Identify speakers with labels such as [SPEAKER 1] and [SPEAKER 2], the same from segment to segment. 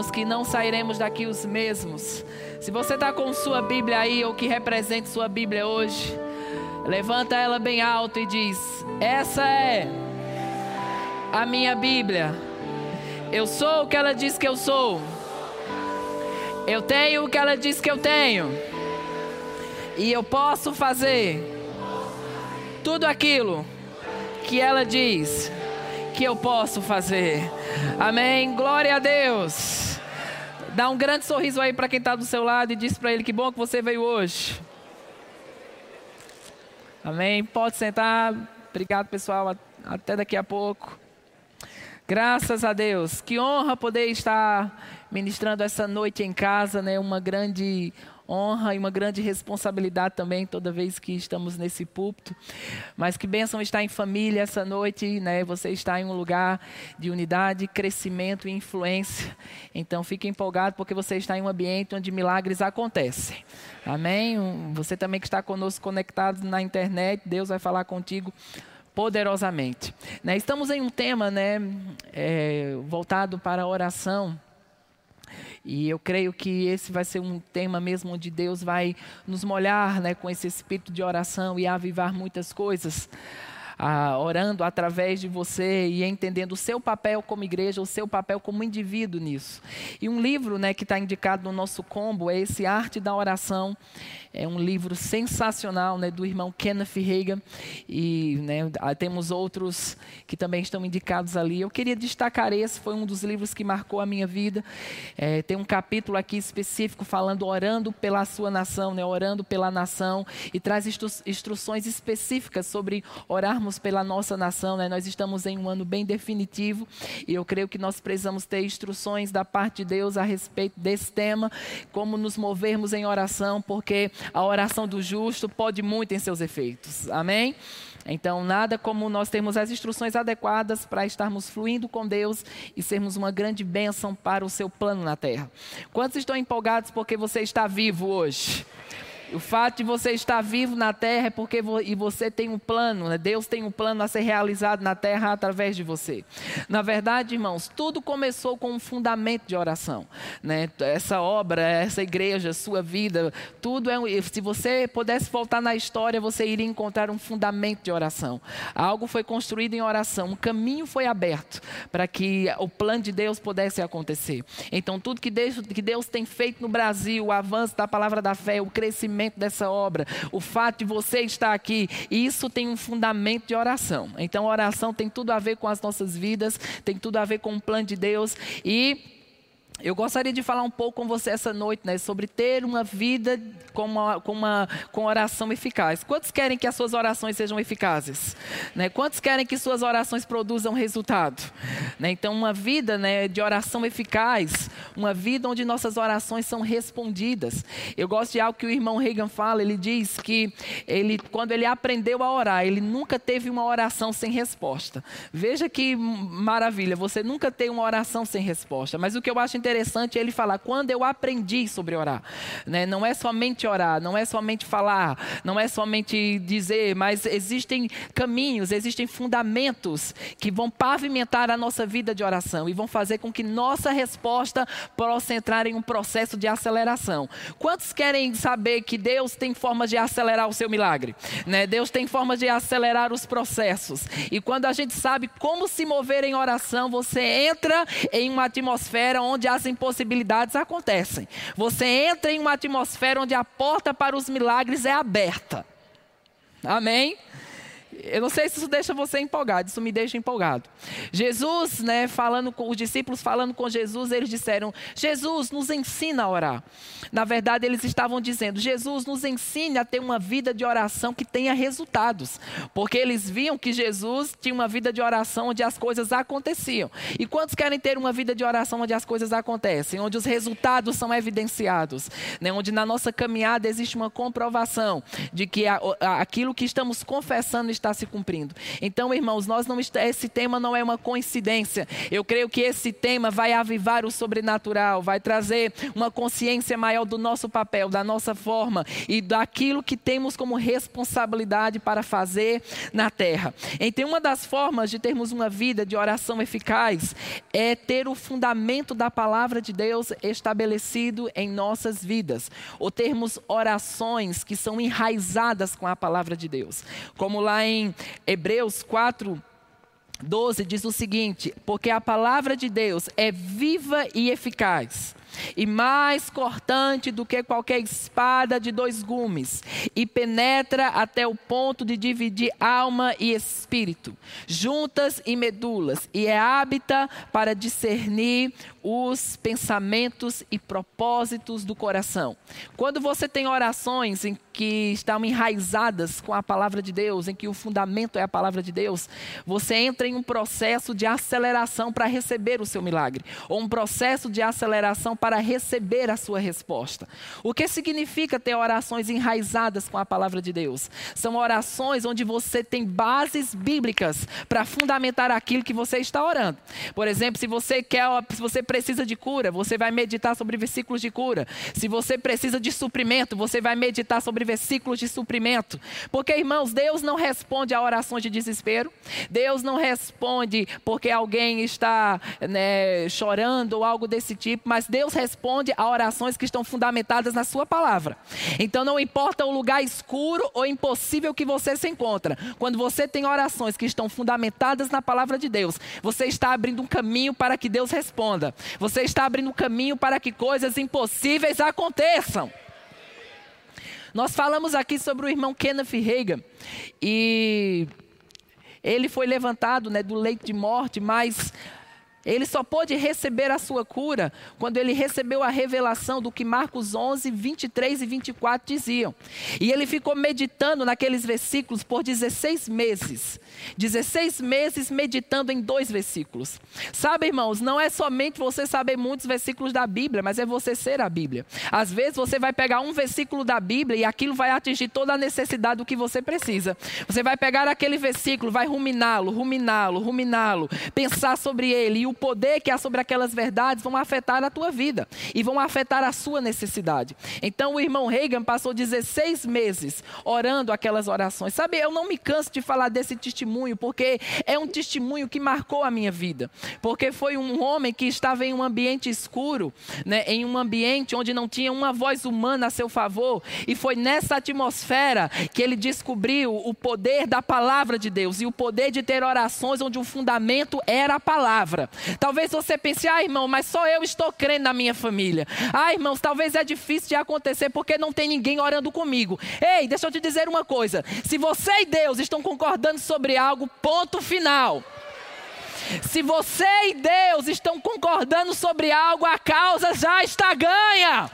[SPEAKER 1] sabemos que não sairemos daqui os mesmos. Se você está com sua Bíblia aí, ou que represente sua Bíblia hoje, levanta ela bem alto e diz: Essa é a minha Bíblia. Eu sou o que ela diz que eu sou. Eu tenho o que ela diz que eu tenho. E eu posso fazer tudo aquilo que ela diz que eu posso fazer. Amém. Glória a Deus. Dá um grande sorriso aí para quem está do seu lado e diz para ele que bom que você veio hoje. Amém. Pode sentar. Obrigado, pessoal. Até daqui a pouco. Graças a Deus. Que honra poder estar ministrando essa noite em casa, né? Uma grande honra e uma grande responsabilidade também toda vez que estamos nesse púlpito. Mas que bênção estar em família essa noite, né? Você está em um lugar de unidade, crescimento e influência. Então fique empolgado porque você está em um ambiente onde milagres acontecem. Amém? Você também que está conosco conectado na internet, Deus vai falar contigo poderosamente. Né? Estamos em um tema né, é, voltado para a oração. E eu creio que esse vai ser um tema mesmo onde Deus vai nos molhar né, com esse espírito de oração e avivar muitas coisas ah, orando através de você e entendendo o seu papel como igreja, o seu papel como indivíduo nisso. E um livro né, que está indicado no nosso combo é esse Arte da Oração. É um livro sensacional né, do irmão Kenneth Reagan. E né, temos outros que também estão indicados ali. Eu queria destacar esse, foi um dos livros que marcou a minha vida. É, tem um capítulo aqui específico falando orando pela sua nação, né, orando pela nação, e traz instru instruções específicas sobre orarmos orarmos pela nossa nação, né? nós estamos em um ano bem definitivo e eu creio que nós precisamos ter instruções da parte de Deus a respeito desse tema, como nos movermos em oração, porque a oração do justo pode muito em seus efeitos. Amém? Então, nada como nós termos as instruções adequadas para estarmos fluindo com Deus e sermos uma grande bênção para o seu plano na terra. Quantos estão empolgados porque você está vivo hoje? O fato de você estar vivo na terra é porque vo, e você tem um plano, né? Deus tem um plano a ser realizado na terra através de você. Na verdade, irmãos, tudo começou com um fundamento de oração. Né? Essa obra, essa igreja, sua vida, tudo é. Se você pudesse voltar na história, você iria encontrar um fundamento de oração. Algo foi construído em oração, um caminho foi aberto para que o plano de Deus pudesse acontecer. Então, tudo que Deus, que Deus tem feito no Brasil, o avanço da palavra da fé, o crescimento, dessa obra, o fato de você estar aqui, isso tem um fundamento de oração. Então, oração tem tudo a ver com as nossas vidas, tem tudo a ver com o plano de Deus e eu gostaria de falar um pouco com você essa noite, né, sobre ter uma vida com uma, com uma com oração eficaz. Quantos querem que as suas orações sejam eficazes? Né? Quantos querem que suas orações produzam resultado? Né? Então, uma vida né, de oração eficaz, uma vida onde nossas orações são respondidas. Eu gosto de algo que o irmão Reagan fala. Ele diz que ele, quando ele aprendeu a orar, ele nunca teve uma oração sem resposta. Veja que maravilha. Você nunca tem uma oração sem resposta. Mas o que eu acho interessante interessante ele falar, quando eu aprendi sobre orar. Né? Não é somente orar, não é somente falar, não é somente dizer, mas existem caminhos, existem fundamentos que vão pavimentar a nossa vida de oração e vão fazer com que nossa resposta possa entrar em um processo de aceleração. Quantos querem saber que Deus tem formas de acelerar o seu milagre? Né? Deus tem formas de acelerar os processos. E quando a gente sabe como se mover em oração, você entra em uma atmosfera onde as impossibilidades acontecem. Você entra em uma atmosfera onde a porta para os milagres é aberta. Amém? Eu não sei se isso deixa você empolgado, isso me deixa empolgado. Jesus, né, falando com os discípulos, falando com Jesus, eles disseram: Jesus, nos ensina a orar. Na verdade, eles estavam dizendo: Jesus, nos ensine a ter uma vida de oração que tenha resultados. Porque eles viam que Jesus tinha uma vida de oração onde as coisas aconteciam. E quantos querem ter uma vida de oração onde as coisas acontecem, onde os resultados são evidenciados, né, onde na nossa caminhada existe uma comprovação de que a, a, aquilo que estamos confessando está está se cumprindo. Então, irmãos, nós não esse tema não é uma coincidência. Eu creio que esse tema vai avivar o sobrenatural, vai trazer uma consciência maior do nosso papel, da nossa forma e daquilo que temos como responsabilidade para fazer na terra. Então, uma das formas de termos uma vida de oração eficaz é ter o fundamento da palavra de Deus estabelecido em nossas vidas, ou termos orações que são enraizadas com a palavra de Deus. Como lá em Hebreus 4, 12 diz o seguinte: Porque a palavra de Deus é viva e eficaz e mais cortante do que qualquer espada de dois gumes, e penetra até o ponto de dividir alma e espírito, juntas e medulas, e é hábita para discernir os pensamentos e propósitos do coração. Quando você tem orações em que estão enraizadas com a palavra de Deus, em que o fundamento é a palavra de Deus, você entra em um processo de aceleração para receber o seu milagre, ou um processo de aceleração para receber a sua resposta. O que significa ter orações enraizadas com a palavra de Deus? São orações onde você tem bases bíblicas para fundamentar aquilo que você está orando. Por exemplo, se você quer, se você precisa de cura, você vai meditar sobre versículos de cura. Se você precisa de suprimento, você vai meditar sobre versículos de suprimento. Porque, irmãos, Deus não responde a orações de desespero. Deus não responde porque alguém está né, chorando ou algo desse tipo, mas Deus Deus responde a orações que estão fundamentadas na Sua palavra. Então, não importa o lugar escuro ou impossível que você se encontra, quando você tem orações que estão fundamentadas na palavra de Deus, você está abrindo um caminho para que Deus responda. Você está abrindo um caminho para que coisas impossíveis aconteçam. Nós falamos aqui sobre o irmão Kenneth Reagan e ele foi levantado né, do leito de morte, mas ele só pôde receber a sua cura quando ele recebeu a revelação do que Marcos 11, 23 e 24 diziam. E ele ficou meditando naqueles versículos por 16 meses. 16 meses meditando em dois versículos. Sabe, irmãos, não é somente você saber muitos versículos da Bíblia, mas é você ser a Bíblia. Às vezes você vai pegar um versículo da Bíblia e aquilo vai atingir toda a necessidade do que você precisa. Você vai pegar aquele versículo, vai ruminá-lo, ruminá-lo, ruminá-lo, pensar sobre ele o poder que há sobre aquelas verdades vão afetar a tua vida e vão afetar a sua necessidade. Então o irmão Reagan passou 16 meses orando aquelas orações. Sabe, eu não me canso de falar desse testemunho, porque é um testemunho que marcou a minha vida. Porque foi um homem que estava em um ambiente escuro, né, em um ambiente onde não tinha uma voz humana a seu favor, e foi nessa atmosfera que ele descobriu o poder da palavra de Deus e o poder de ter orações onde o fundamento era a palavra. Talvez você pense, ah, irmão, mas só eu estou crendo na minha família. Ah, irmãos, talvez é difícil de acontecer porque não tem ninguém orando comigo. Ei, deixa eu te dizer uma coisa: se você e Deus estão concordando sobre algo, ponto final. Se você e Deus estão concordando sobre algo, a causa já está ganha.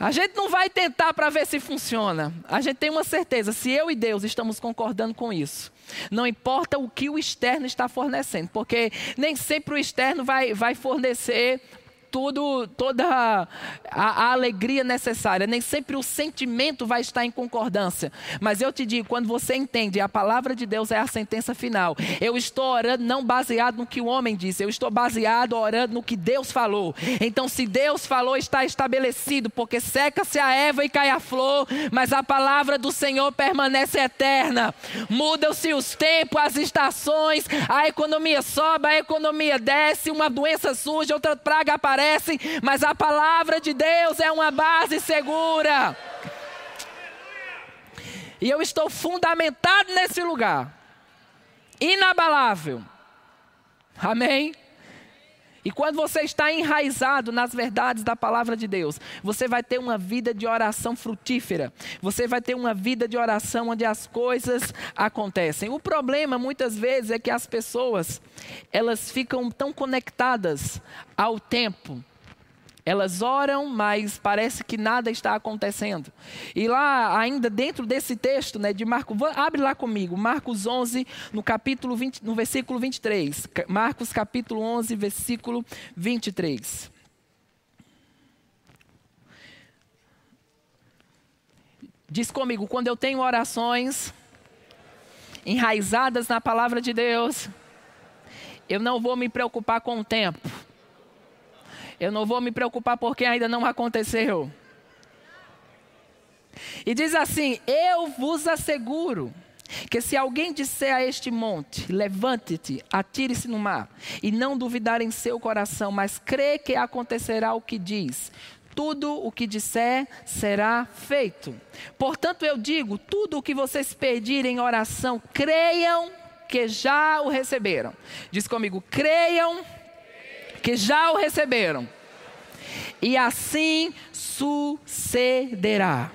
[SPEAKER 1] A gente não vai tentar para ver se funciona. A gente tem uma certeza, se eu e Deus estamos concordando com isso, não importa o que o externo está fornecendo, porque nem sempre o externo vai, vai fornecer tudo, toda a, a, alegria necessária. Nem sempre o sentimento vai estar em concordância. Mas eu te digo, quando você entende, a palavra de Deus é a sentença final. Eu estou orando não baseado no que o homem disse, eu estou baseado orando no que Deus falou. Então, se Deus falou, está estabelecido, porque seca-se a erva e cai a flor, mas a palavra do Senhor permanece eterna. Mudam-se os tempos, as estações, a economia sobe, a economia desce, uma doença surge, outra praga aparece mas a palavra de Deus é uma base segura. E eu estou fundamentado nesse lugar, inabalável. Amém? E quando você está enraizado nas verdades da palavra de Deus, você vai ter uma vida de oração frutífera. Você vai ter uma vida de oração onde as coisas acontecem. O problema muitas vezes é que as pessoas, elas ficam tão conectadas ao tempo, elas oram, mas parece que nada está acontecendo. E lá, ainda dentro desse texto né, de Marcos, abre lá comigo, Marcos 11, no capítulo 20, no versículo 23. Marcos capítulo 11, versículo 23. Diz comigo, quando eu tenho orações enraizadas na palavra de Deus, eu não vou me preocupar com o tempo. Eu não vou me preocupar porque ainda não aconteceu. E diz assim: Eu vos asseguro que se alguém disser a este monte, levante-te, atire-se no mar, e não duvidar em seu coração, mas crê que acontecerá o que diz, tudo o que disser será feito. Portanto, eu digo: tudo o que vocês pedirem em oração, creiam que já o receberam. Diz comigo: creiam que já o receberam. E assim sucederá.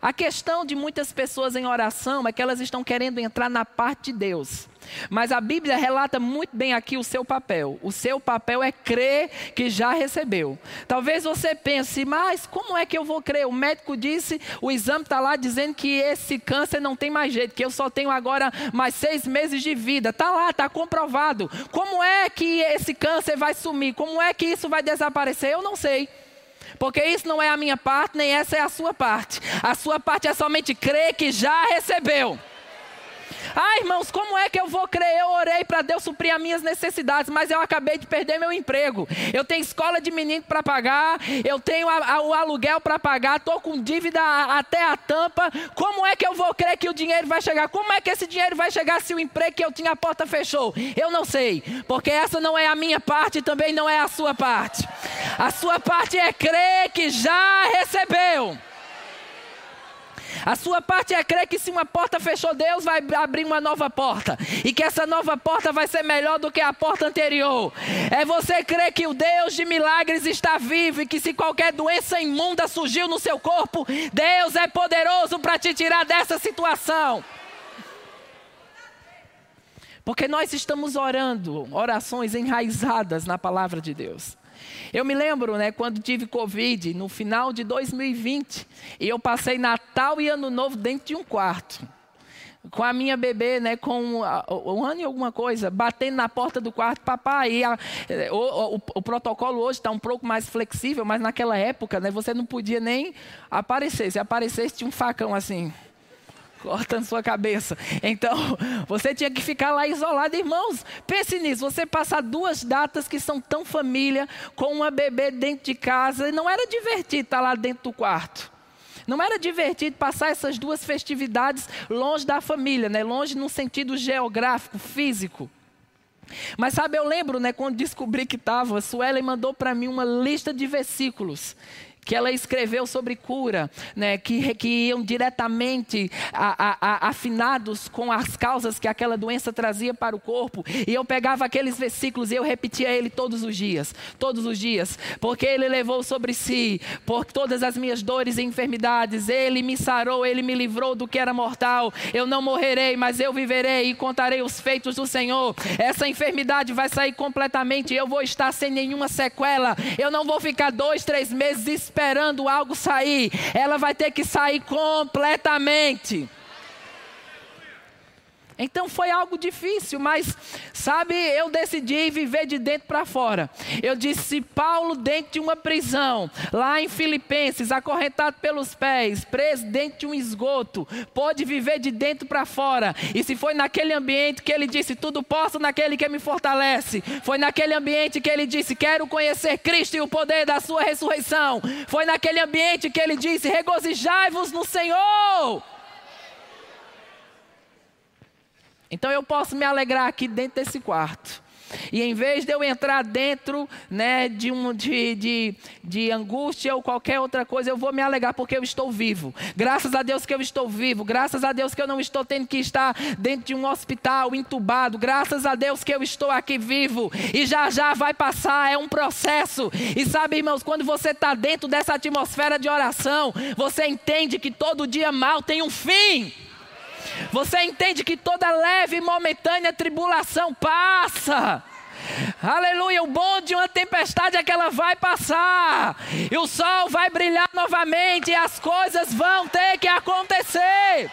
[SPEAKER 1] A questão de muitas pessoas em oração é que elas estão querendo entrar na parte de Deus. Mas a Bíblia relata muito bem aqui o seu papel. O seu papel é crer que já recebeu. Talvez você pense, mas como é que eu vou crer? O médico disse, o exame está lá dizendo que esse câncer não tem mais jeito, que eu só tenho agora mais seis meses de vida. Está lá, está comprovado. Como é que esse câncer vai sumir? Como é que isso vai desaparecer? Eu não sei. Porque isso não é a minha parte, nem essa é a sua parte. A sua parte é somente crer que já recebeu. Ah, irmãos, como é que eu vou crer? Eu orei para Deus suprir as minhas necessidades, mas eu acabei de perder meu emprego. Eu tenho escola de menino para pagar, eu tenho a, a, o aluguel para pagar, estou com dívida a, até a tampa. Como é que eu vou crer que o dinheiro vai chegar? Como é que esse dinheiro vai chegar se o emprego que eu tinha a porta fechou? Eu não sei, porque essa não é a minha parte e também não é a sua parte. A sua parte é crer que já recebeu. A sua parte é crer que se uma porta fechou, Deus vai abrir uma nova porta. E que essa nova porta vai ser melhor do que a porta anterior. É você crer que o Deus de milagres está vivo e que se qualquer doença imunda surgiu no seu corpo, Deus é poderoso para te tirar dessa situação. Porque nós estamos orando orações enraizadas na palavra de Deus. Eu me lembro, né, quando tive Covid, no final de 2020, e eu passei Natal e Ano Novo dentro de um quarto. Com a minha bebê, né, com um ano e alguma coisa, batendo na porta do quarto, papai. A, o, o, o, protocolo hoje está um pouco mais flexível, mas naquela época, né, você não podia nem aparecer. Se aparecesse, tinha um facão assim cortando sua cabeça. Então, você tinha que ficar lá isolado, irmãos. Pense nisso, você passar duas datas que são tão família, com uma bebê dentro de casa, não era divertido estar lá dentro do quarto. Não era divertido passar essas duas festividades longe da família, né? longe no sentido geográfico, físico. Mas sabe, eu lembro, né, quando descobri que estava, Suelen mandou para mim uma lista de versículos que ela escreveu sobre cura, né, que, que iam diretamente a, a, a, afinados com as causas que aquela doença trazia para o corpo. E eu pegava aqueles versículos e eu repetia ele todos os dias, todos os dias, porque ele levou sobre si por todas as minhas dores e enfermidades, ele me sarou, ele me livrou do que era mortal. Eu não morrerei, mas eu viverei e contarei os feitos do Senhor. Essa enfermidade vai sair completamente, eu vou estar sem nenhuma sequela. Eu não vou ficar dois, três meses esperando algo sair, ela vai ter que sair completamente. Então foi algo difícil, mas sabe, eu decidi viver de dentro para fora. Eu disse: Paulo, dentro de uma prisão, lá em Filipenses, acorrentado pelos pés, preso dentro de um esgoto, pode viver de dentro para fora. E se foi naquele ambiente que ele disse: Tudo posso naquele que me fortalece. Foi naquele ambiente que ele disse: Quero conhecer Cristo e o poder da Sua ressurreição. Foi naquele ambiente que ele disse: Regozijai-vos no Senhor. Então eu posso me alegrar aqui dentro desse quarto. E em vez de eu entrar dentro né, de, um, de, de, de angústia ou qualquer outra coisa, eu vou me alegrar porque eu estou vivo. Graças a Deus que eu estou vivo. Graças a Deus que eu não estou tendo que estar dentro de um hospital entubado. Graças a Deus que eu estou aqui vivo. E já já vai passar, é um processo. E sabe, irmãos, quando você está dentro dessa atmosfera de oração, você entende que todo dia mal tem um fim. Você entende que toda leve e momentânea tribulação passa. Aleluia, o bom de uma tempestade é que ela vai passar, e o sol vai brilhar novamente, e as coisas vão ter que acontecer.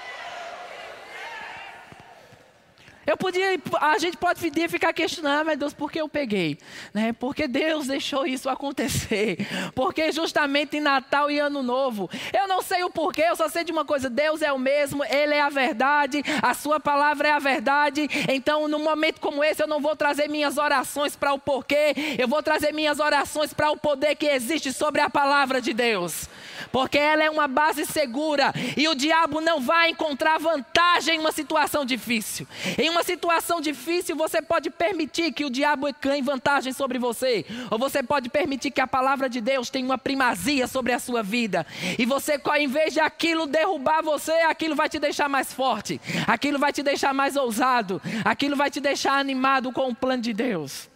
[SPEAKER 1] Eu podia, a gente pode ficar questionando, ah, mas Deus, por que eu peguei? Né? Porque Deus deixou isso acontecer. Porque justamente em Natal e Ano Novo. Eu não sei o porquê, eu só sei de uma coisa: Deus é o mesmo, Ele é a verdade, a Sua palavra é a verdade. Então, num momento como esse, eu não vou trazer minhas orações para o porquê, eu vou trazer minhas orações para o poder que existe sobre a palavra de Deus. Porque ela é uma base segura e o diabo não vai encontrar vantagem em uma situação difícil. Em uma situação difícil, você pode permitir que o diabo ganhe vantagem sobre você, ou você pode permitir que a palavra de Deus tenha uma primazia sobre a sua vida. E você, em vez de aquilo derrubar você, aquilo vai te deixar mais forte, aquilo vai te deixar mais ousado, aquilo vai te deixar animado com o plano de Deus.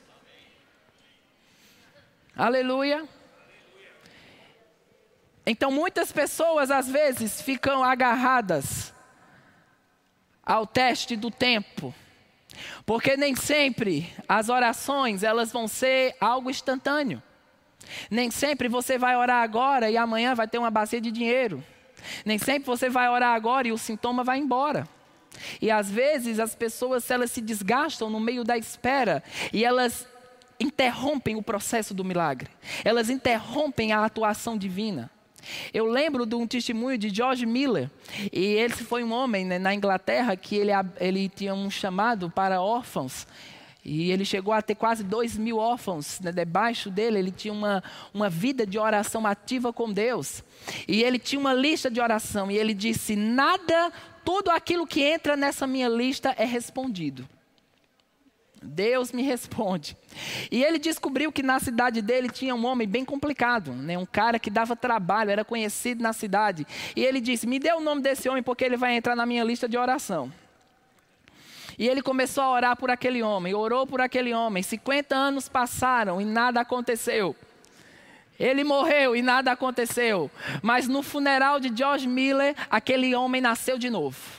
[SPEAKER 1] Aleluia. Então muitas pessoas às vezes ficam agarradas ao teste do tempo. Porque nem sempre as orações elas vão ser algo instantâneo. Nem sempre você vai orar agora e amanhã vai ter uma bacia de dinheiro. Nem sempre você vai orar agora e o sintoma vai embora. E às vezes as pessoas elas se desgastam no meio da espera e elas interrompem o processo do milagre. Elas interrompem a atuação divina. Eu lembro de um testemunho de George Miller, e ele foi um homem né, na Inglaterra que ele, ele tinha um chamado para órfãos. E ele chegou a ter quase dois mil órfãos né, debaixo dele. Ele tinha uma, uma vida de oração ativa com Deus. E ele tinha uma lista de oração. E ele disse: Nada, tudo aquilo que entra nessa minha lista é respondido. Deus me responde. E ele descobriu que na cidade dele tinha um homem bem complicado, né? um cara que dava trabalho, era conhecido na cidade. E ele disse: Me dê o nome desse homem porque ele vai entrar na minha lista de oração. E ele começou a orar por aquele homem, orou por aquele homem. 50 anos passaram e nada aconteceu. Ele morreu e nada aconteceu. Mas no funeral de George Miller, aquele homem nasceu de novo.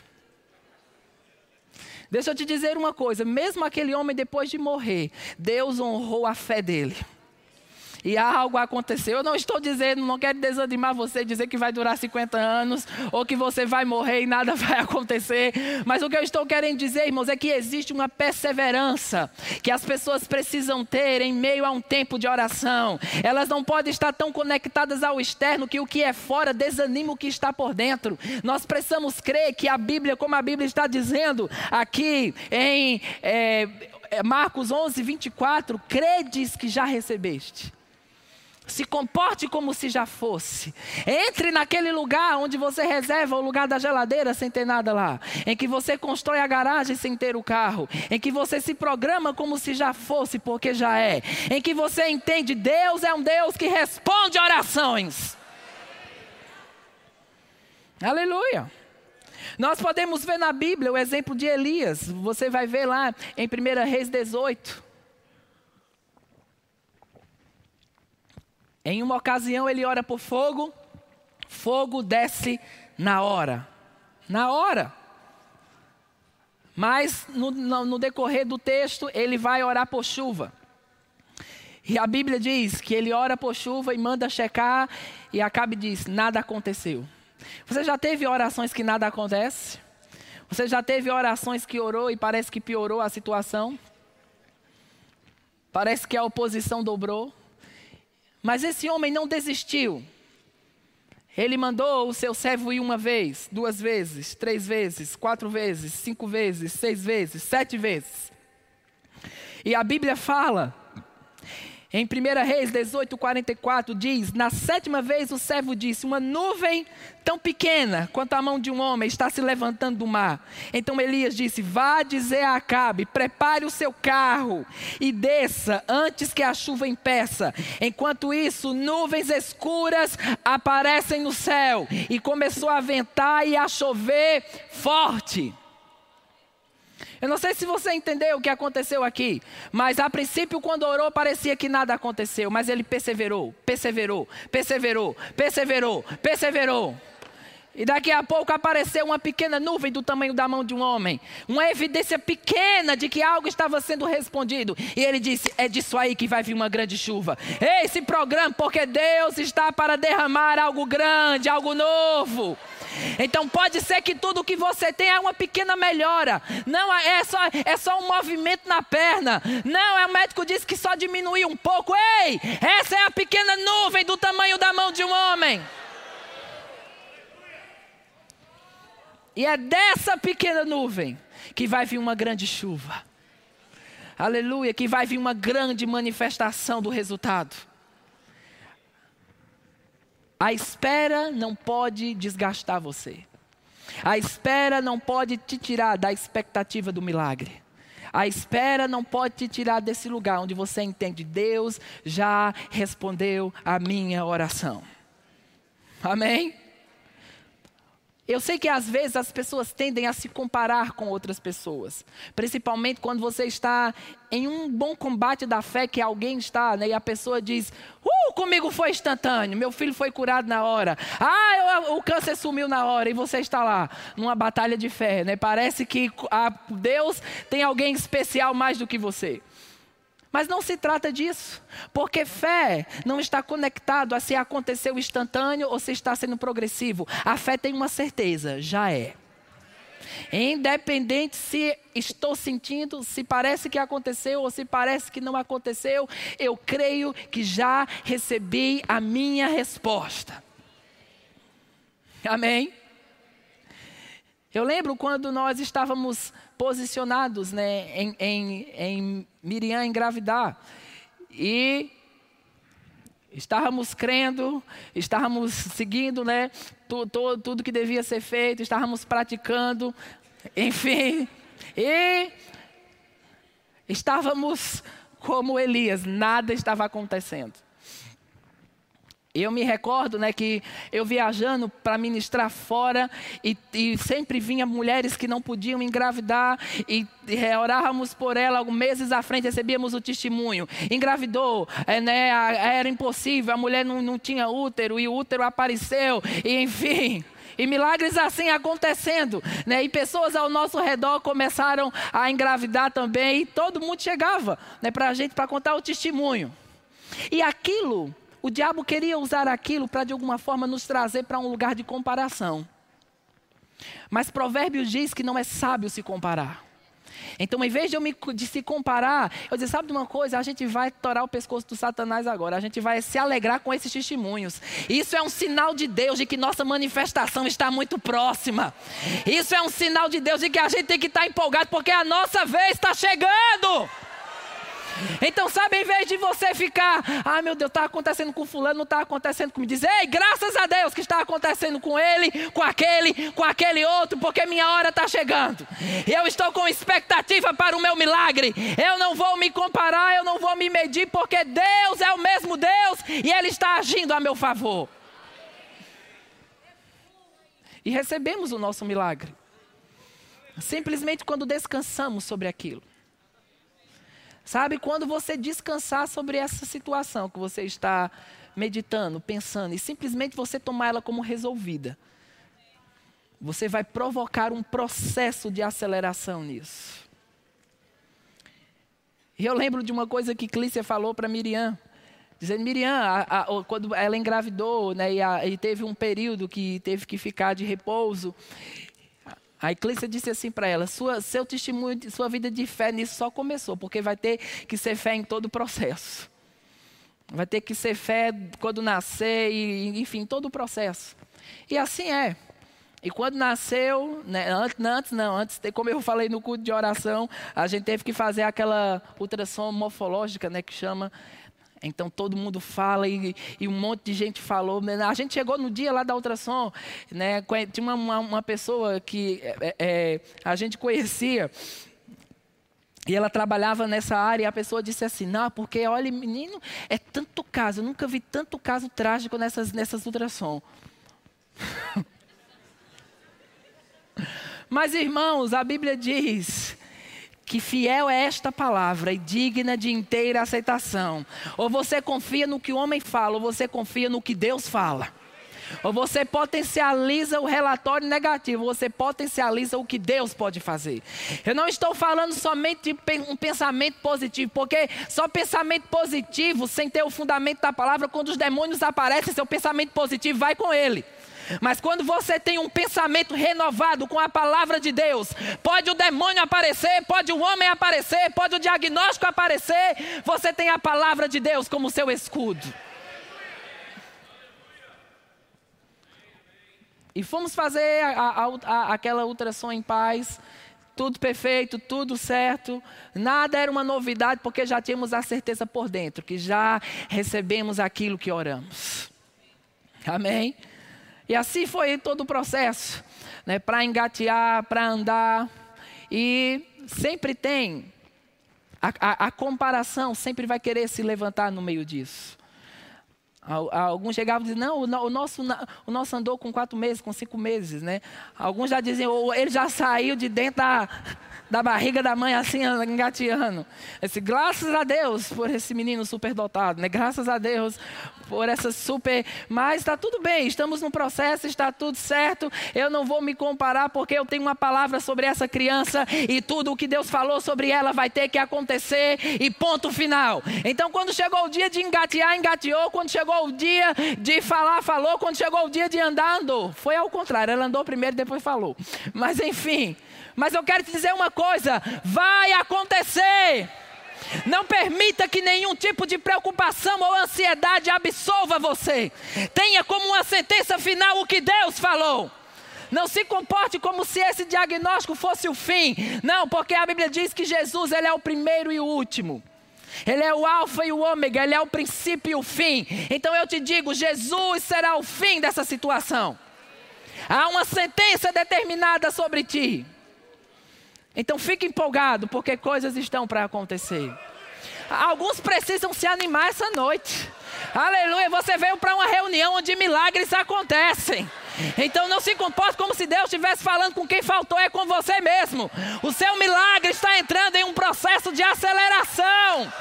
[SPEAKER 1] Deixa eu te dizer uma coisa: mesmo aquele homem, depois de morrer, Deus honrou a fé dele e algo aconteceu. Eu não estou dizendo, não quero desanimar você, dizer que vai durar 50 anos ou que você vai morrer e nada vai acontecer. Mas o que eu estou querendo dizer, irmãos, é que existe uma perseverança que as pessoas precisam ter em meio a um tempo de oração. Elas não podem estar tão conectadas ao externo que o que é fora desanima o que está por dentro. Nós precisamos crer que a Bíblia, como a Bíblia está dizendo aqui em é, Marcos 11, 24, credes que já recebeste. Se comporte como se já fosse. Entre naquele lugar onde você reserva o lugar da geladeira sem ter nada lá. Em que você constrói a garagem sem ter o carro. Em que você se programa como se já fosse, porque já é. Em que você entende, Deus é um Deus que responde orações. Aleluia. Nós podemos ver na Bíblia o exemplo de Elias. Você vai ver lá em 1 Reis 18. Em uma ocasião ele ora por fogo, fogo desce na hora. Na hora. Mas no, no, no, decorrer do texto ele vai orar por chuva. E a Bíblia diz que ele ora por chuva e manda checar e acaba e diz: nada aconteceu. Você já teve orações que nada acontece? Você já teve orações que orou e parece que piorou a situação? Parece que a oposição dobrou? Mas esse homem não desistiu. Ele mandou o seu servo ir uma vez, duas vezes, três vezes, quatro vezes, cinco vezes, seis vezes, sete vezes. E a Bíblia fala em 1 Reis 18, 44 diz: Na sétima vez o servo disse: Uma nuvem tão pequena quanto a mão de um homem está se levantando do mar. Então Elias disse: Vá dizer a Acabe: Prepare o seu carro e desça antes que a chuva impeça. Enquanto isso, nuvens escuras aparecem no céu e começou a ventar e a chover forte. Eu não sei se você entendeu o que aconteceu aqui, mas a princípio, quando orou, parecia que nada aconteceu, mas ele perseverou, perseverou, perseverou, perseverou, perseverou. E daqui a pouco apareceu uma pequena nuvem do tamanho da mão de um homem, uma evidência pequena de que algo estava sendo respondido. E ele disse: É disso aí que vai vir uma grande chuva. Esse programa, porque Deus está para derramar algo grande, algo novo. Então pode ser que tudo que você tem é uma pequena melhora. Não é só, é só um movimento na perna. Não, é o médico disse que só diminuiu um pouco. Ei, essa é a pequena nuvem do tamanho da mão de um homem. E é dessa pequena nuvem que vai vir uma grande chuva. Aleluia, que vai vir uma grande manifestação do resultado. A espera não pode desgastar você. A espera não pode te tirar da expectativa do milagre. A espera não pode te tirar desse lugar onde você entende: Deus já respondeu a minha oração. Amém? Eu sei que às vezes as pessoas tendem a se comparar com outras pessoas, principalmente quando você está em um bom combate da fé que alguém está, né, e a pessoa diz: "Uh, comigo foi instantâneo, meu filho foi curado na hora. Ah, eu, o câncer sumiu na hora" e você está lá numa batalha de fé, né? Parece que Deus tem alguém especial mais do que você. Mas não se trata disso, porque fé não está conectado a se aconteceu instantâneo ou se está sendo progressivo. A fé tem uma certeza, já é. Independente se estou sentindo, se parece que aconteceu ou se parece que não aconteceu, eu creio que já recebi a minha resposta. Amém? Eu lembro quando nós estávamos posicionados né, em, em, em Miriam engravidar. E estávamos crendo, estávamos seguindo né, tu, tu, tudo que devia ser feito, estávamos praticando, enfim. E estávamos como Elias, nada estava acontecendo. Eu me recordo né, que eu viajando para ministrar fora e, e, sempre vinha mulheres que não podiam engravidar e, e orávamos por ela, meses à frente recebíamos o testemunho. Engravidou, é, né, era impossível, a mulher não, não tinha útero e o útero apareceu, e, enfim. E milagres assim acontecendo, né? E pessoas ao nosso redor começaram a engravidar também, e todo mundo chegava né, para a gente para contar o testemunho. E aquilo o diabo queria usar aquilo para de alguma forma nos trazer para um lugar de comparação. Mas Provérbios diz que não é sábio se comparar. Então, em vez de, eu me, de se comparar, eu dizer, sabe de uma coisa? A gente vai torar o pescoço do Satanás agora. A gente vai se alegrar com esses testemunhos. Isso é um sinal de Deus de que nossa manifestação está muito próxima. Isso é um sinal de Deus de que a gente tem que estar empolgado porque a nossa vez está chegando. Então, sabe, em vez de você ficar, ah, meu Deus, está acontecendo com fulano, não está acontecendo comigo. Diz, ei, graças a Deus que está acontecendo com ele, com aquele, com aquele outro, porque minha hora está chegando. Eu estou com expectativa para o meu milagre. Eu não vou me comparar, eu não vou me medir, porque Deus é o mesmo Deus e Ele está agindo a meu favor. E recebemos o nosso milagre. Simplesmente quando descansamos sobre aquilo. Sabe, quando você descansar sobre essa situação que você está meditando, pensando, e simplesmente você tomar ela como resolvida, você vai provocar um processo de aceleração nisso. E eu lembro de uma coisa que Clícia falou para Miriam. Dizendo, Miriam, a, a, quando ela engravidou, né, e, a, e, teve um período que teve que ficar de repouso, a Eclícia disse assim para ela: sua, seu testemunho, sua vida de fé nisso só começou, porque vai ter que ser fé em todo o processo. Vai ter que ser fé quando nascer, e, enfim, todo o processo. E assim é. E quando nasceu, né, antes, antes não, antes, como eu falei no culto de oração, a gente teve que fazer aquela ultrassom morfológica, né, que chama então todo mundo fala e, e, um monte de gente falou. Né? A gente chegou no dia lá da ultrassom, né? tinha uma, uma, uma pessoa que é, é, a gente conhecia. E ela trabalhava nessa área e a pessoa disse assim: Não, porque olha, menino, é tanto caso, eu nunca vi tanto caso trágico nessas, nessas ultrassom. Mas irmãos, a Bíblia diz que fiel é esta palavra e digna de inteira aceitação. Ou você confia no que o homem fala, ou você confia no que Deus fala. Ou você potencializa o relatório negativo, você potencializa o que Deus pode fazer. Eu não estou falando somente de um pensamento positivo, porque só pensamento positivo, sem ter o fundamento da palavra, quando os demônios aparecem, seu pensamento positivo vai com ele. Mas quando você tem um pensamento renovado com a palavra de Deus, pode o demônio aparecer, pode o homem aparecer, pode o diagnóstico aparecer, você tem a palavra de Deus como seu escudo. E fomos fazer a, a, a, aquela ultrassom em paz, tudo perfeito, tudo certo, nada era uma novidade, porque já tínhamos a certeza por dentro, que já recebemos aquilo que oramos. Amém? E assim foi todo o processo, né, para engatear, para andar. E sempre tem, a, a, a comparação sempre vai querer se levantar no meio disso. Alguns chegavam e diziam, não, o nosso, o nosso andou com quatro meses, com cinco meses, né? Alguns já diziam, ele já saiu de dentro da, da barriga da mãe assim, engateando. Esse, graças a Deus por esse menino superdotado, né? Graças a Deus por essa super. Mas está tudo bem, estamos no processo, está tudo certo. Eu não vou me comparar porque eu tenho uma palavra sobre essa criança e tudo o que Deus falou sobre ela vai ter que acontecer e ponto final. Então, quando chegou o dia de engatear, engateou. Quando chegou o dia de falar, falou. Quando chegou o dia de andar, andou. Foi ao contrário, ela andou primeiro, depois falou. Mas enfim. Mas eu quero te dizer uma coisa: vai acontecer. Não permita que nenhum tipo de preocupação ou ansiedade absolva você. Tenha como uma sentença final o que Deus falou. Não se comporte como se esse diagnóstico fosse o fim. Não, porque a Bíblia diz que Jesus ele é o primeiro e o último. Ele é o alfa e o ômega, ele é o princípio e o fim. Então eu te digo, Jesus será o fim dessa situação. Há uma sentença determinada sobre ti. Então fique empolgado, porque coisas estão para acontecer. Alguns precisam se animar essa noite. Aleluia, você veio para uma reunião onde milagres acontecem. Então não se comporte como se Deus estivesse falando com quem faltou, é com você mesmo. O seu milagre está entrando em um processo de aceleração.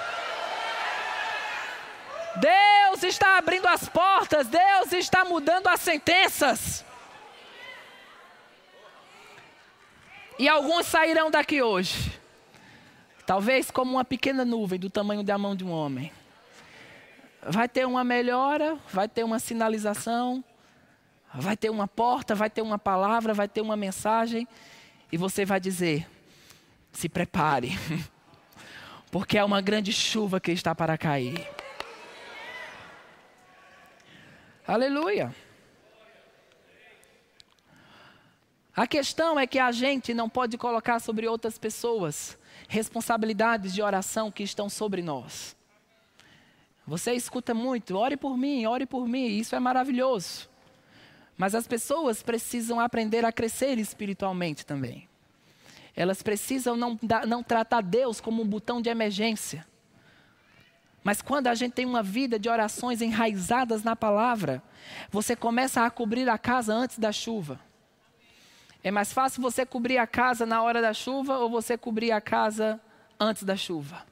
[SPEAKER 1] Deus está abrindo as portas, Deus está mudando as sentenças. E alguns sairão daqui hoje, talvez como uma pequena nuvem do tamanho da mão de um homem. Vai ter uma melhora, vai ter uma sinalização, vai ter uma porta, vai ter uma palavra, vai ter uma mensagem, e você vai dizer: se prepare, porque é uma grande chuva que está para cair. Aleluia. A questão é que a gente não pode colocar sobre outras pessoas responsabilidades de oração que estão sobre nós. Você escuta muito, ore por mim, ore por mim, isso é maravilhoso. Mas as pessoas precisam aprender a crescer espiritualmente também. Elas precisam não, não tratar Deus como um botão de emergência. Mas quando a gente tem uma vida de orações enraizadas na palavra, você começa a cobrir a casa antes da chuva. É mais fácil você cobrir a casa na hora da chuva ou você cobrir a casa antes da chuva?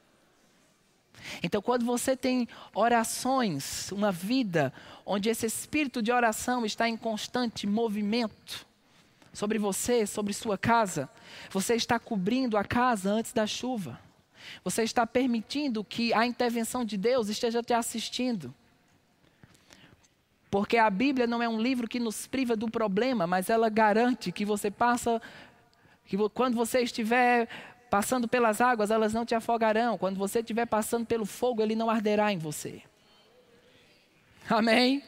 [SPEAKER 1] Então, quando você tem orações, uma vida onde esse espírito de oração está em constante movimento sobre você, sobre sua casa, você está cobrindo a casa antes da chuva. Você está permitindo que a intervenção de Deus esteja te assistindo. Porque a Bíblia não é um livro que nos priva do problema, mas ela garante que você passa, que quando você estiver passando pelas águas, elas não te afogarão. Quando você estiver passando pelo fogo, ele não arderá em você. Amém?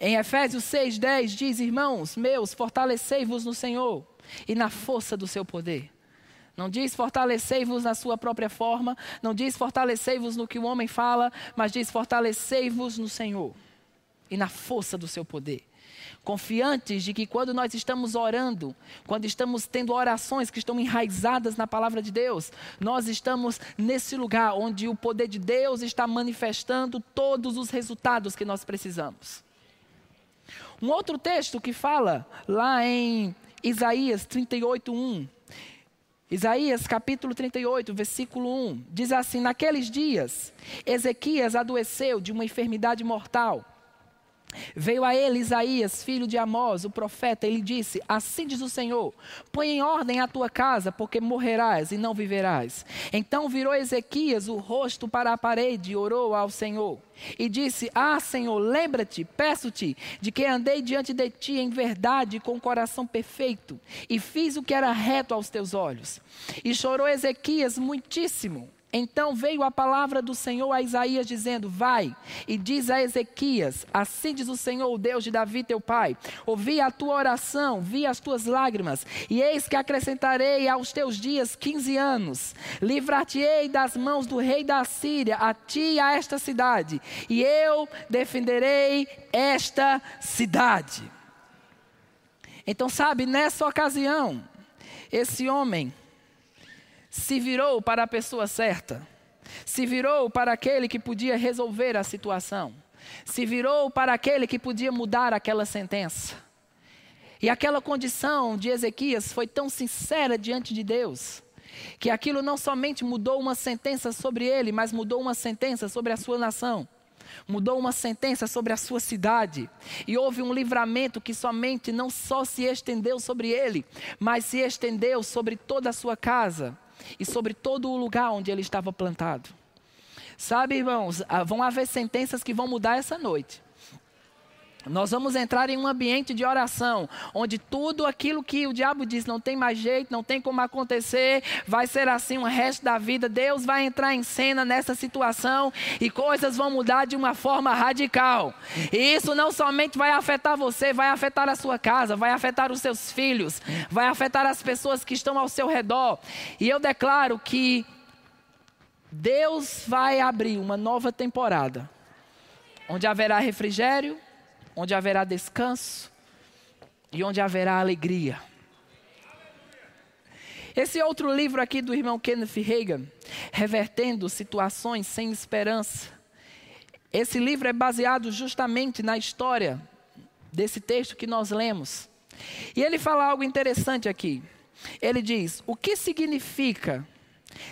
[SPEAKER 1] Em Efésios 6,10 diz: Irmãos meus, fortalecei-vos no Senhor e na força do seu poder. Não diz fortalecei-vos na sua própria forma, não diz fortalecei-vos no que o homem fala, mas diz fortalecei-vos no Senhor e na força do seu poder. Confiantes de que quando nós estamos orando, quando estamos tendo orações que estão enraizadas na palavra de Deus, nós estamos nesse lugar onde o poder de Deus está manifestando todos os resultados que nós precisamos. Um outro texto que fala lá em Isaías 38, 1. Isaías capítulo 38, versículo 1, diz assim: Naqueles dias, Ezequias adoeceu de uma enfermidade mortal Veio a ele Isaías, filho de Amós, o profeta, e lhe disse: Assim diz o Senhor: Põe em ordem a tua casa, porque morrerás e não viverás. Então virou Ezequias o rosto para a parede e orou ao Senhor. E disse: Ah, Senhor, lembra-te, peço-te, de que andei diante de ti em verdade com o coração perfeito, e fiz o que era reto aos teus olhos. E chorou Ezequias muitíssimo. Então veio a palavra do Senhor a Isaías, dizendo: Vai e diz a Ezequias: Assim diz o Senhor, o Deus de Davi, teu pai: Ouvi a tua oração, vi as tuas lágrimas, e eis que acrescentarei aos teus dias quinze anos. Livrar-te-ei das mãos do rei da Síria, a ti e a esta cidade, e eu defenderei esta cidade. Então, sabe, nessa ocasião, esse homem se virou para a pessoa certa, se virou para aquele que podia resolver a situação, se virou para aquele que podia mudar aquela sentença. E aquela condição de Ezequias foi tão sincera diante de Deus, que aquilo não somente mudou uma sentença sobre ele, mas mudou uma sentença sobre a sua nação mudou uma sentença sobre a sua cidade. E houve um livramento que somente não só se estendeu sobre ele, mas se estendeu sobre toda a sua casa e sobre todo o lugar onde ele estava plantado. Sabe, irmãos, ah, vão haver sentenças que vão mudar essa noite. Nós vamos entrar em um ambiente de oração, onde tudo aquilo que o diabo diz não tem mais jeito, não tem como acontecer, vai ser assim o resto da vida. Deus vai entrar em cena nessa situação e coisas vão mudar de uma forma radical. E isso não somente vai afetar você, vai afetar a sua casa, vai afetar os seus filhos, vai afetar as pessoas que estão ao seu redor. E eu declaro que Deus vai abrir uma nova temporada, onde haverá refrigério onde haverá descanso e onde haverá alegria. Esse outro livro aqui do irmão Kenneth Reagan, Revertendo Situações Sem Esperança. Esse livro é baseado justamente na história desse texto que nós lemos. E ele fala algo interessante aqui. Ele diz: o que significa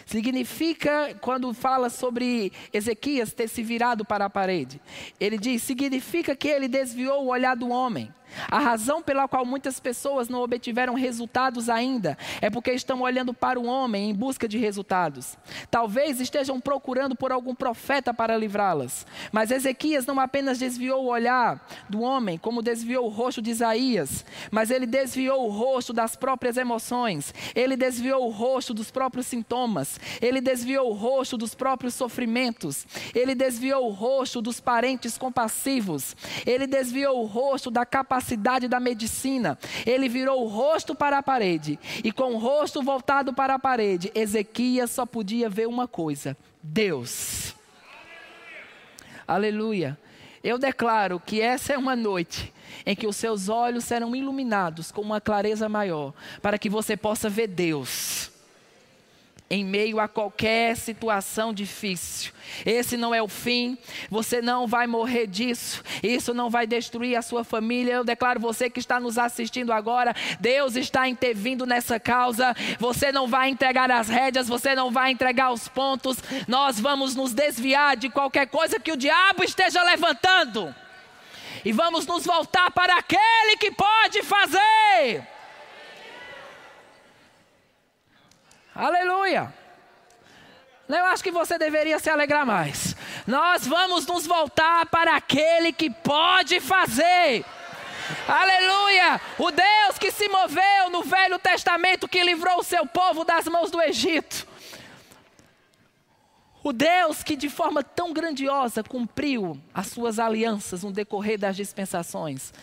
[SPEAKER 1] Significa, quando fala sobre Ezequias ter se virado para a parede, ele diz: significa que ele desviou o olhar do homem a razão pela qual muitas pessoas não obtiveram resultados ainda é porque estão olhando para o homem em busca de resultados. Talvez estejam procurando por algum profeta para livrá-las. Mas Ezequias não apenas desviou o olhar do homem, como desviou o rosto de Isaías, mas ele desviou o rosto das próprias emoções, ele desviou o rosto dos próprios sintomas, ele desviou o rosto dos próprios sofrimentos, ele desviou o rosto dos parentes compassivos, ele desviou o rosto da capacidade capacidade da medicina. Ele virou o rosto para a parede. E com o rosto voltado para a parede, Ezequias só podia ver uma coisa: Deus. Aleluia. Eu declaro que essa é uma noite em que os seus olhos serão iluminados com uma clareza maior, para que você possa ver Deus em meio a qualquer situação difícil. Esse não é o fim, você não vai morrer disso, isso não vai destruir a sua família. Eu declaro você que está nos assistindo agora, Deus está intervindo nessa causa. Você não vai entregar as rédeas, você não vai entregar os pontos. Nós vamos nos desviar de qualquer coisa que o diabo esteja levantando. E vamos nos voltar para aquele que pode fazer. Aleluia. Eu acho que você deveria se alegrar mais. Nós vamos nos voltar para aquele que pode fazer. Aleluia! O Deus que se moveu no Velho Testamento, que livrou o seu povo das mãos do Egito. O Deus que de forma tão grandiosa cumpriu as suas alianças no decorrer das dispensações.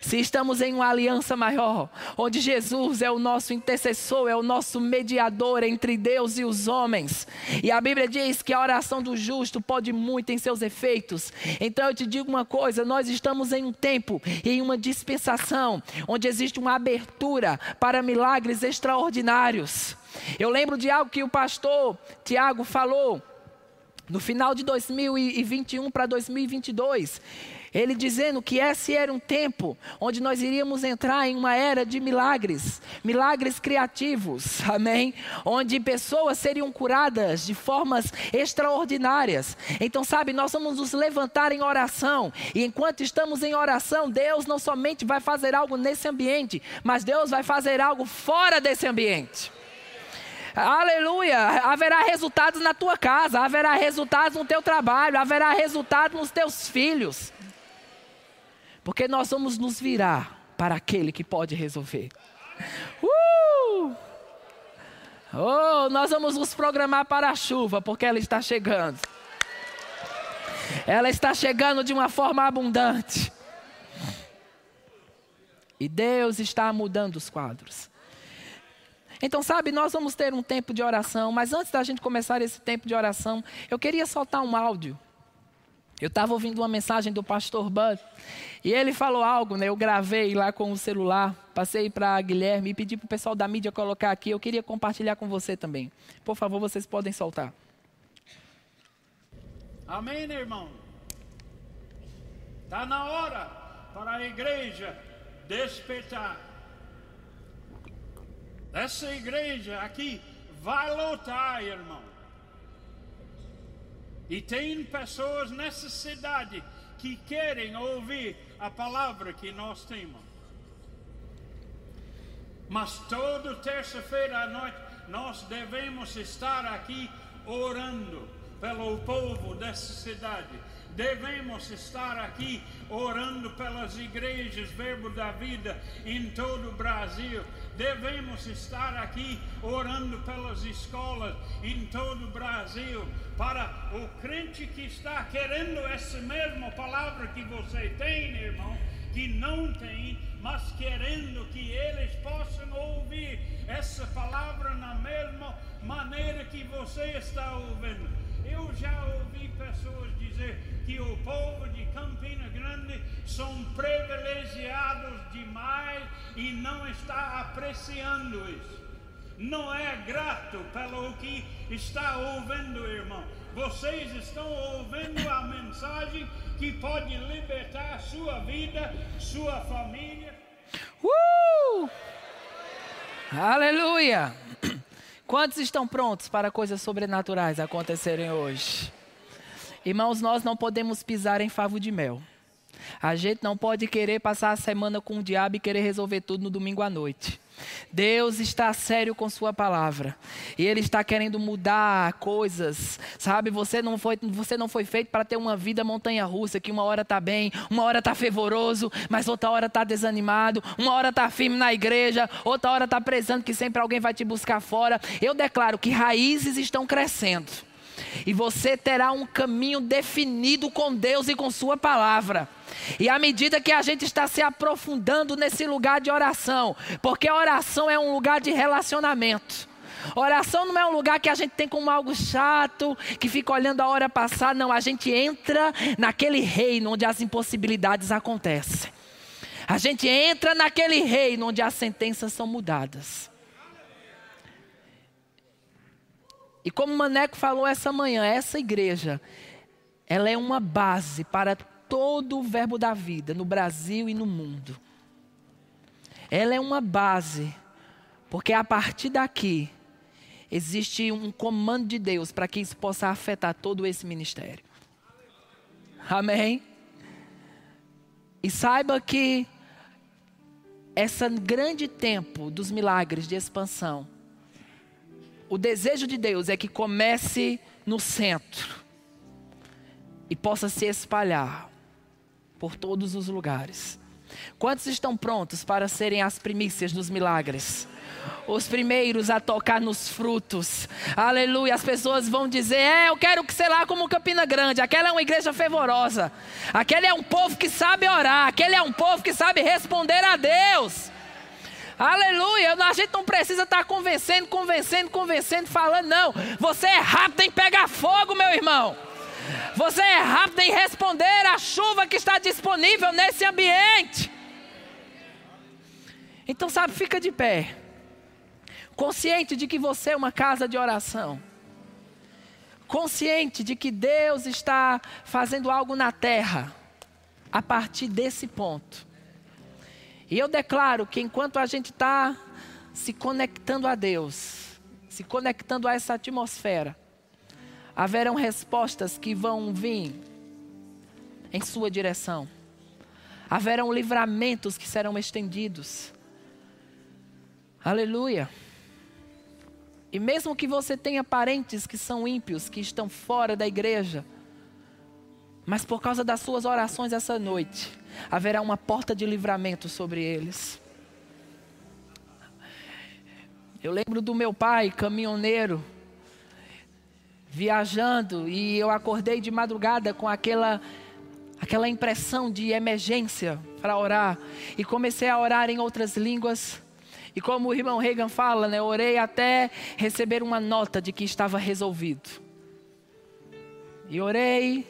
[SPEAKER 1] Se estamos em uma aliança maior, onde Jesus é o nosso intercessor, é o nosso mediador entre Deus e os homens. E a Bíblia diz que a oração do justo pode muito em seus efeitos. Então eu te digo uma coisa: nós estamos em um tempo, em uma dispensação, onde existe uma abertura para milagres extraordinários. Eu lembro de algo que o pastor Tiago falou no final de 2021 para 2022. Ele dizendo que esse era um tempo onde nós iríamos entrar em uma era de milagres, milagres criativos, amém? Onde pessoas seriam curadas de formas extraordinárias. Então, sabe, nós vamos nos levantar em oração, e enquanto estamos em oração, Deus não somente vai fazer algo nesse ambiente, mas Deus vai fazer algo fora desse ambiente. Aleluia! Haverá resultados na tua casa, haverá resultados no teu trabalho, haverá resultados nos teus filhos. Porque nós vamos nos virar para aquele que pode resolver. Uh! Oh, nós vamos nos programar para a chuva, porque ela está chegando. Ela está chegando de uma forma abundante. E Deus está mudando os quadros. Então, sabe, nós vamos ter um tempo de oração, mas antes da gente começar esse tempo de oração, eu queria soltar um áudio. Eu estava ouvindo uma mensagem do pastor Bud e ele falou algo, né? Eu gravei lá com o celular, passei para Guilherme e pedi para o pessoal da mídia colocar aqui. Eu queria compartilhar com você também. Por favor, vocês podem soltar.
[SPEAKER 2] Amém, irmão? Está na hora para a igreja despertar. Essa igreja aqui vai lotar, irmão. E tem pessoas nessa cidade que querem ouvir a palavra que nós temos. Mas toda terça-feira à noite nós devemos estar aqui orando pelo povo dessa cidade Devemos estar aqui orando pelas igrejas Verbo da Vida em todo o Brasil. Devemos estar aqui orando pelas escolas em todo o Brasil. Para o crente que está querendo essa mesma palavra que você tem, irmão, que não tem, mas querendo que eles possam ouvir essa palavra na mesma maneira que você está ouvindo. Eu já ouvi pessoas dizer que o povo de Campina Grande são privilegiados demais e não está apreciando isso. Não é grato pelo que está ouvindo, irmão. Vocês estão ouvindo a mensagem que pode libertar sua vida, sua família.
[SPEAKER 1] Uh! Aleluia! Quantos estão prontos para coisas sobrenaturais acontecerem hoje? Irmãos, nós não podemos pisar em favo de mel. A gente não pode querer passar a semana com o diabo e querer resolver tudo no domingo à noite. Deus está sério com sua palavra. E ele está querendo mudar coisas. Sabe, você não foi, você não foi feito para ter uma vida montanha russa, que uma hora está bem, uma hora está fervoroso, mas outra hora está desanimado, uma hora está firme na igreja, outra hora está prezando que sempre alguém vai te buscar fora. Eu declaro que raízes estão crescendo. E você terá um caminho definido com Deus e com Sua palavra. E à medida que a gente está se aprofundando nesse lugar de oração, porque a oração é um lugar de relacionamento. Oração não é um lugar que a gente tem como algo chato, que fica olhando a hora passar. Não, a gente entra naquele reino onde as impossibilidades acontecem. A gente entra naquele reino onde as sentenças são mudadas. E como o Maneco falou essa manhã, essa igreja, ela é uma base para todo o verbo da vida, no Brasil e no mundo. Ela é uma base, porque a partir daqui, existe um comando de Deus para que isso possa afetar todo esse ministério. Amém? E saiba que esse grande tempo dos milagres de expansão o desejo de Deus é que comece no centro e possa se espalhar por todos os lugares. Quantos estão prontos para serem as primícias dos milagres? Os primeiros a tocar nos frutos. Aleluia. As pessoas vão dizer: É, eu quero que sei lá como Campina Grande. Aquela é uma igreja fervorosa. Aquele é um povo que sabe orar. Aquele é um povo que sabe responder a Deus. Aleluia. A gente não precisa estar convencendo, convencendo, convencendo, falando, não. Você é rápido em pegar fogo, meu irmão. Você é rápido em responder à chuva que está disponível nesse ambiente. Então, sabe, fica de pé. Consciente de que você é uma casa de oração. consciente de que Deus está fazendo algo na terra a partir desse ponto. E eu declaro que enquanto a gente está se conectando a Deus, se conectando a essa atmosfera, haverão respostas que vão vir em sua direção. Haverão livramentos que serão estendidos. Aleluia. E mesmo que você tenha parentes que são ímpios, que estão fora da igreja, mas por causa das suas orações essa noite, haverá uma porta de livramento sobre eles. Eu lembro do meu pai, caminhoneiro, viajando, e eu acordei de madrugada com aquela aquela impressão de emergência para orar, e comecei a orar em outras línguas. E como o irmão Reagan fala, né, orei até receber uma nota de que estava resolvido. E orei,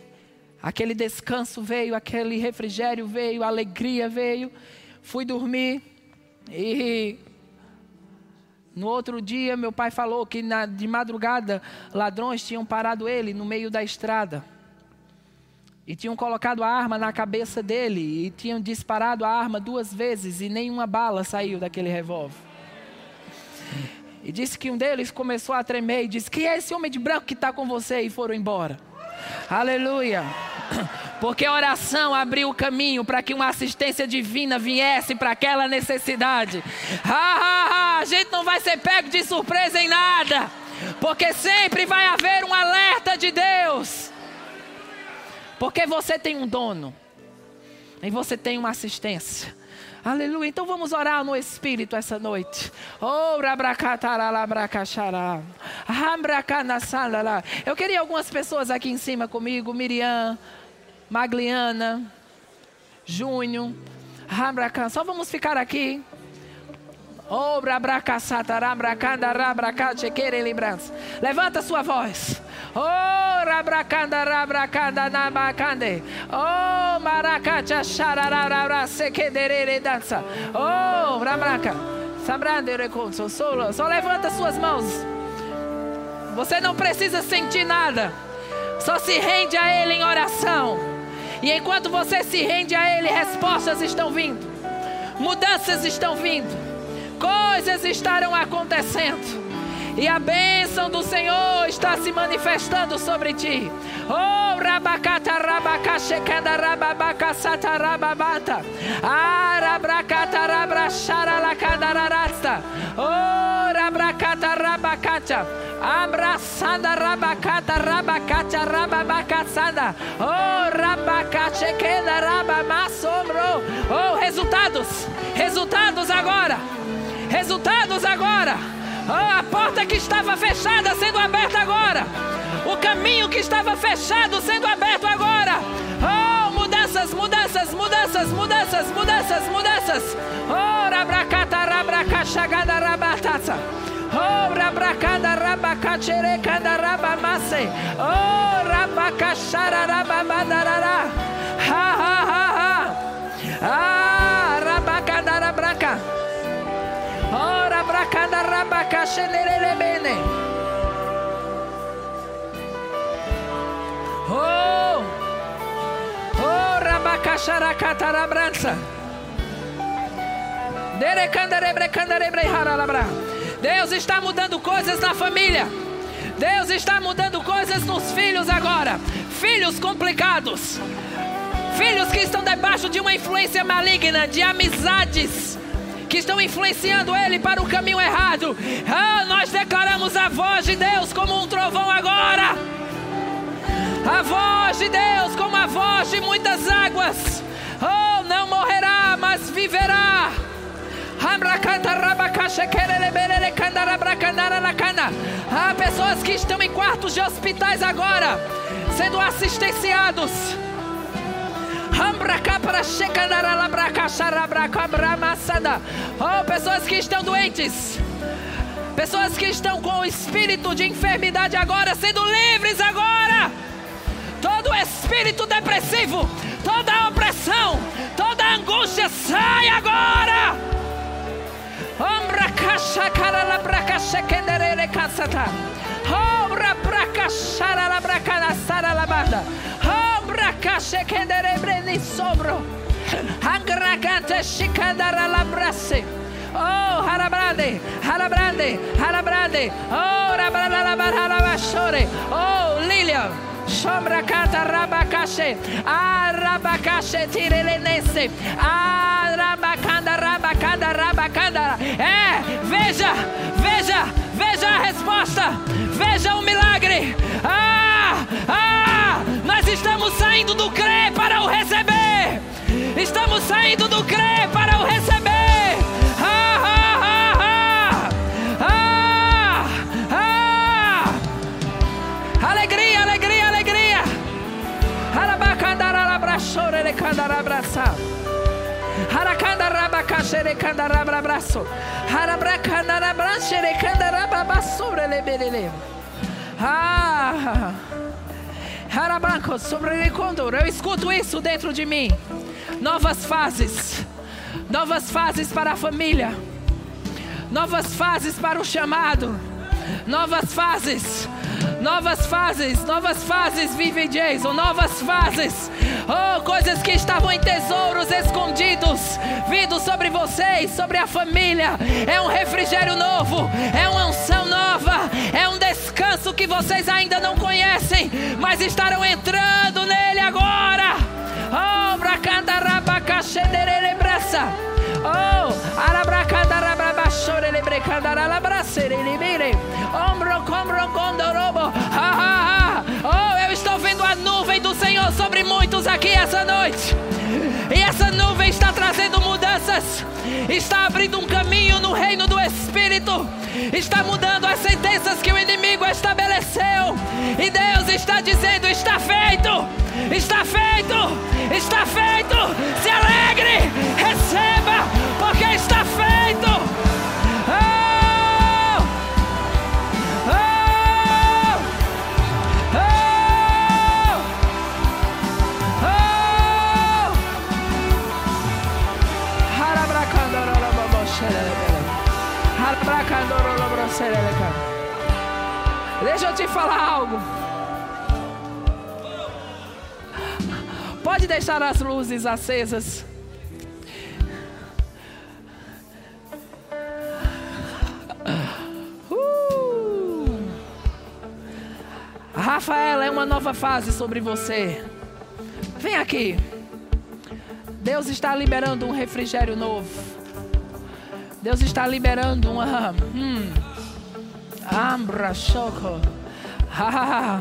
[SPEAKER 1] aquele descanso veio, aquele refrigério veio, alegria veio. Fui dormir e no outro dia meu pai falou que na, de madrugada ladrões tinham parado ele no meio da estrada. E tinham colocado a arma na cabeça dele e tinham disparado a arma duas vezes e nenhuma bala saiu daquele revólver. E disse que um deles começou a tremer e disse: Quem é esse homem de branco que está com você? E foram embora. Aleluia. Porque a oração abriu o caminho para que uma assistência divina viesse para aquela necessidade. Ha, ha, ha. A gente não vai ser pego de surpresa em nada. Porque sempre vai haver um alerta de Deus. Porque você tem um dono. E você tem uma assistência. Aleluia. Então vamos orar no Espírito essa noite. Oh, Eu queria algumas pessoas aqui em cima comigo. Miriam, Magliana, Júnior. Só vamos ficar aqui. Oh, Levanta sua voz. Oh. Oh, dança. Reconso, solo. Só levanta suas mãos. Você não precisa sentir nada. Só se rende a Ele em oração. E enquanto você se rende a Ele, respostas estão vindo. Mudanças estão vindo coisas estarão acontecendo. E a bênção do Senhor está se manifestando sobre ti. Oh, rabacata rabacachecanda rababacasata rababata. Arabracata rabrachara lacandararasta. Oh, rabracata rabacacha. Abraçada rabacata rabacacha rababacaçada. Oh, rabacachecanda rabamassomro. Oh, resultados. Resultados agora. Resultados agora. Oh, a porta que estava fechada sendo aberta agora. O caminho que estava fechado sendo aberto agora. Oh, mudanças, mudanças, mudanças, mudanças, mudanças, mudanças. Oh, rabracata, rabracachagada, rabatata. Oh, rabracada, rabacachere, rabamase. Oh, rabacachara, rababadarara. Ha, ha, ha, ha. Ah, rabacada, rabraca. Ora bracanda rabaca xenerele bene. Oh! Oh, rabaca xaracata rabrança. Deus está mudando coisas na família. Deus está mudando coisas nos filhos agora. Filhos complicados. Filhos que estão debaixo de uma influência maligna, de amizades que estão influenciando ele para o caminho errado. Ah, nós declaramos a voz de Deus como um trovão agora. A voz de Deus como a voz de muitas águas. Oh, não morrerá, mas viverá. Há pessoas que estão em quartos de hospitais agora, sendo assistenciados. Oh, pessoas que estão doentes. Pessoas que estão com o espírito de enfermidade agora, sendo livres agora. Todo espírito depressivo, toda opressão, toda angústia, sai agora. Obra pra caçara la bracana sara la banda. Ombra cache que derebreni sobro. Agragate chicandara la brasse. Oh, harabrande, harabrande, harabrande. Oh, rabrala la barra la Oh, Lilian. Sombra canta rabacache, arabacache tirelenense, arabacanda, rabacanda, rabacanda. É, veja, veja, veja a resposta, veja o milagre. Ah, ah, nós estamos saindo do crer para o receber. Estamos saindo do crer para o receber. Ah. Eu escuto isso dentro de mim. Novas fases. Novas fases para a família. Novas fases para o chamado. Novas fases. Novas fases, novas fases, vive Jason, novas fases. Oh, coisas que estavam em tesouros escondidos, vindo sobre vocês, sobre a família. É um refrigério novo, é uma unção nova, é um descanso que vocês ainda não conhecem, mas estarão entrando nele agora. Oh, bracandarabacachenderelebraça. Oh, arabracandarababachorelebrecandaralabracerelebere. Sobre muitos aqui essa noite. E essa nuvem está trazendo mudanças, está abrindo um caminho no reino do Espírito, está mudando as sentenças que o inimigo estabeleceu. E Deus está dizendo: está feito, está feito, está feito. Se alegre, receba, porque está feito. Deixa eu te falar algo. Pode deixar as luzes acesas. Uh! Rafaela, é uma nova fase sobre você. Vem aqui. Deus está liberando um refrigério novo. Deus está liberando uma. Hum, ambra, choco. Ah,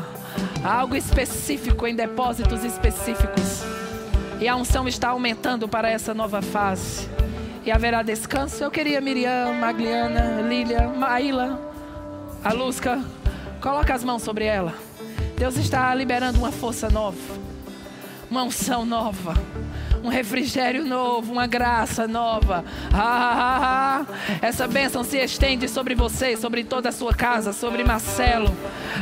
[SPEAKER 1] algo específico em depósitos específicos. E a unção está aumentando para essa nova fase. E haverá descanso. Eu queria Miriam, Magliana, Lília, Maíla, a Lusca. Coloca as mãos sobre ela. Deus está liberando uma força nova. Uma unção nova um refrigério novo, uma graça nova. Ah, ah, ah, Essa bênção se estende sobre você, sobre toda a sua casa, sobre Marcelo.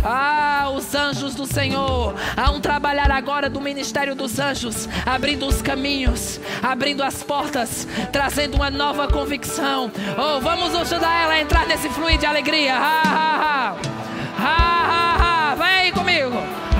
[SPEAKER 1] Ah, os anjos do Senhor. Há um trabalhar agora do ministério dos anjos, abrindo os caminhos, abrindo as portas, trazendo uma nova convicção. Oh, vamos ajudar ela a entrar nesse fluir de alegria. Ah, ah, ah. Ah, ah, ah. Comigo.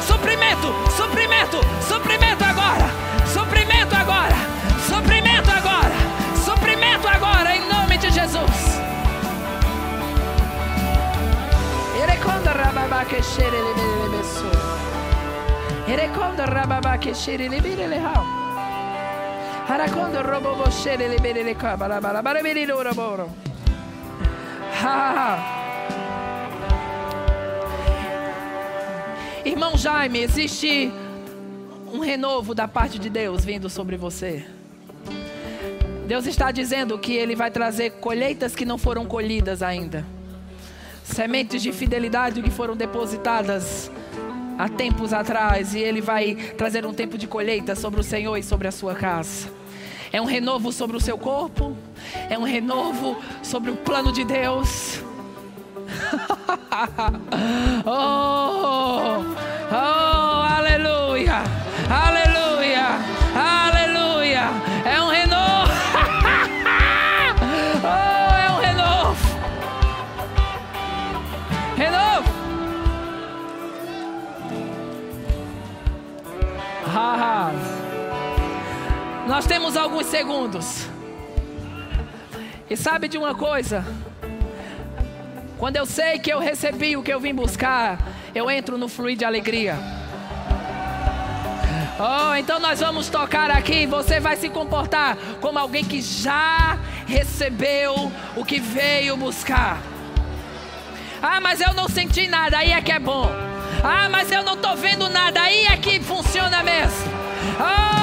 [SPEAKER 1] Suprimento, suprimento, suprimento agora, suprimento agora, suprimento agora, suprimento agora, em nome de Jesus. Erekonda rababa que xere lebele beso. Erekonda rababa que xere lebele lehau. Harakonda robo xere lebele le kabala bala bala bele lo roboro. Ha ha ha. Irmão Jaime, existe um renovo da parte de Deus vindo sobre você. Deus está dizendo que Ele vai trazer colheitas que não foram colhidas ainda, sementes de fidelidade que foram depositadas
[SPEAKER 3] há tempos atrás, e Ele vai trazer um tempo de colheita sobre o Senhor e sobre a sua casa. É um renovo sobre o seu corpo, é um renovo sobre o plano de Deus. oh! Nós temos alguns segundos. E sabe de uma coisa? Quando eu sei que eu recebi o que eu vim buscar, eu entro no fluir de alegria. Oh, então nós vamos tocar aqui. Você vai se comportar como alguém que já recebeu o que veio buscar. Ah, mas eu não senti nada, aí é que é bom. Ah, mas eu não estou vendo nada, aí é que funciona mesmo. Oh!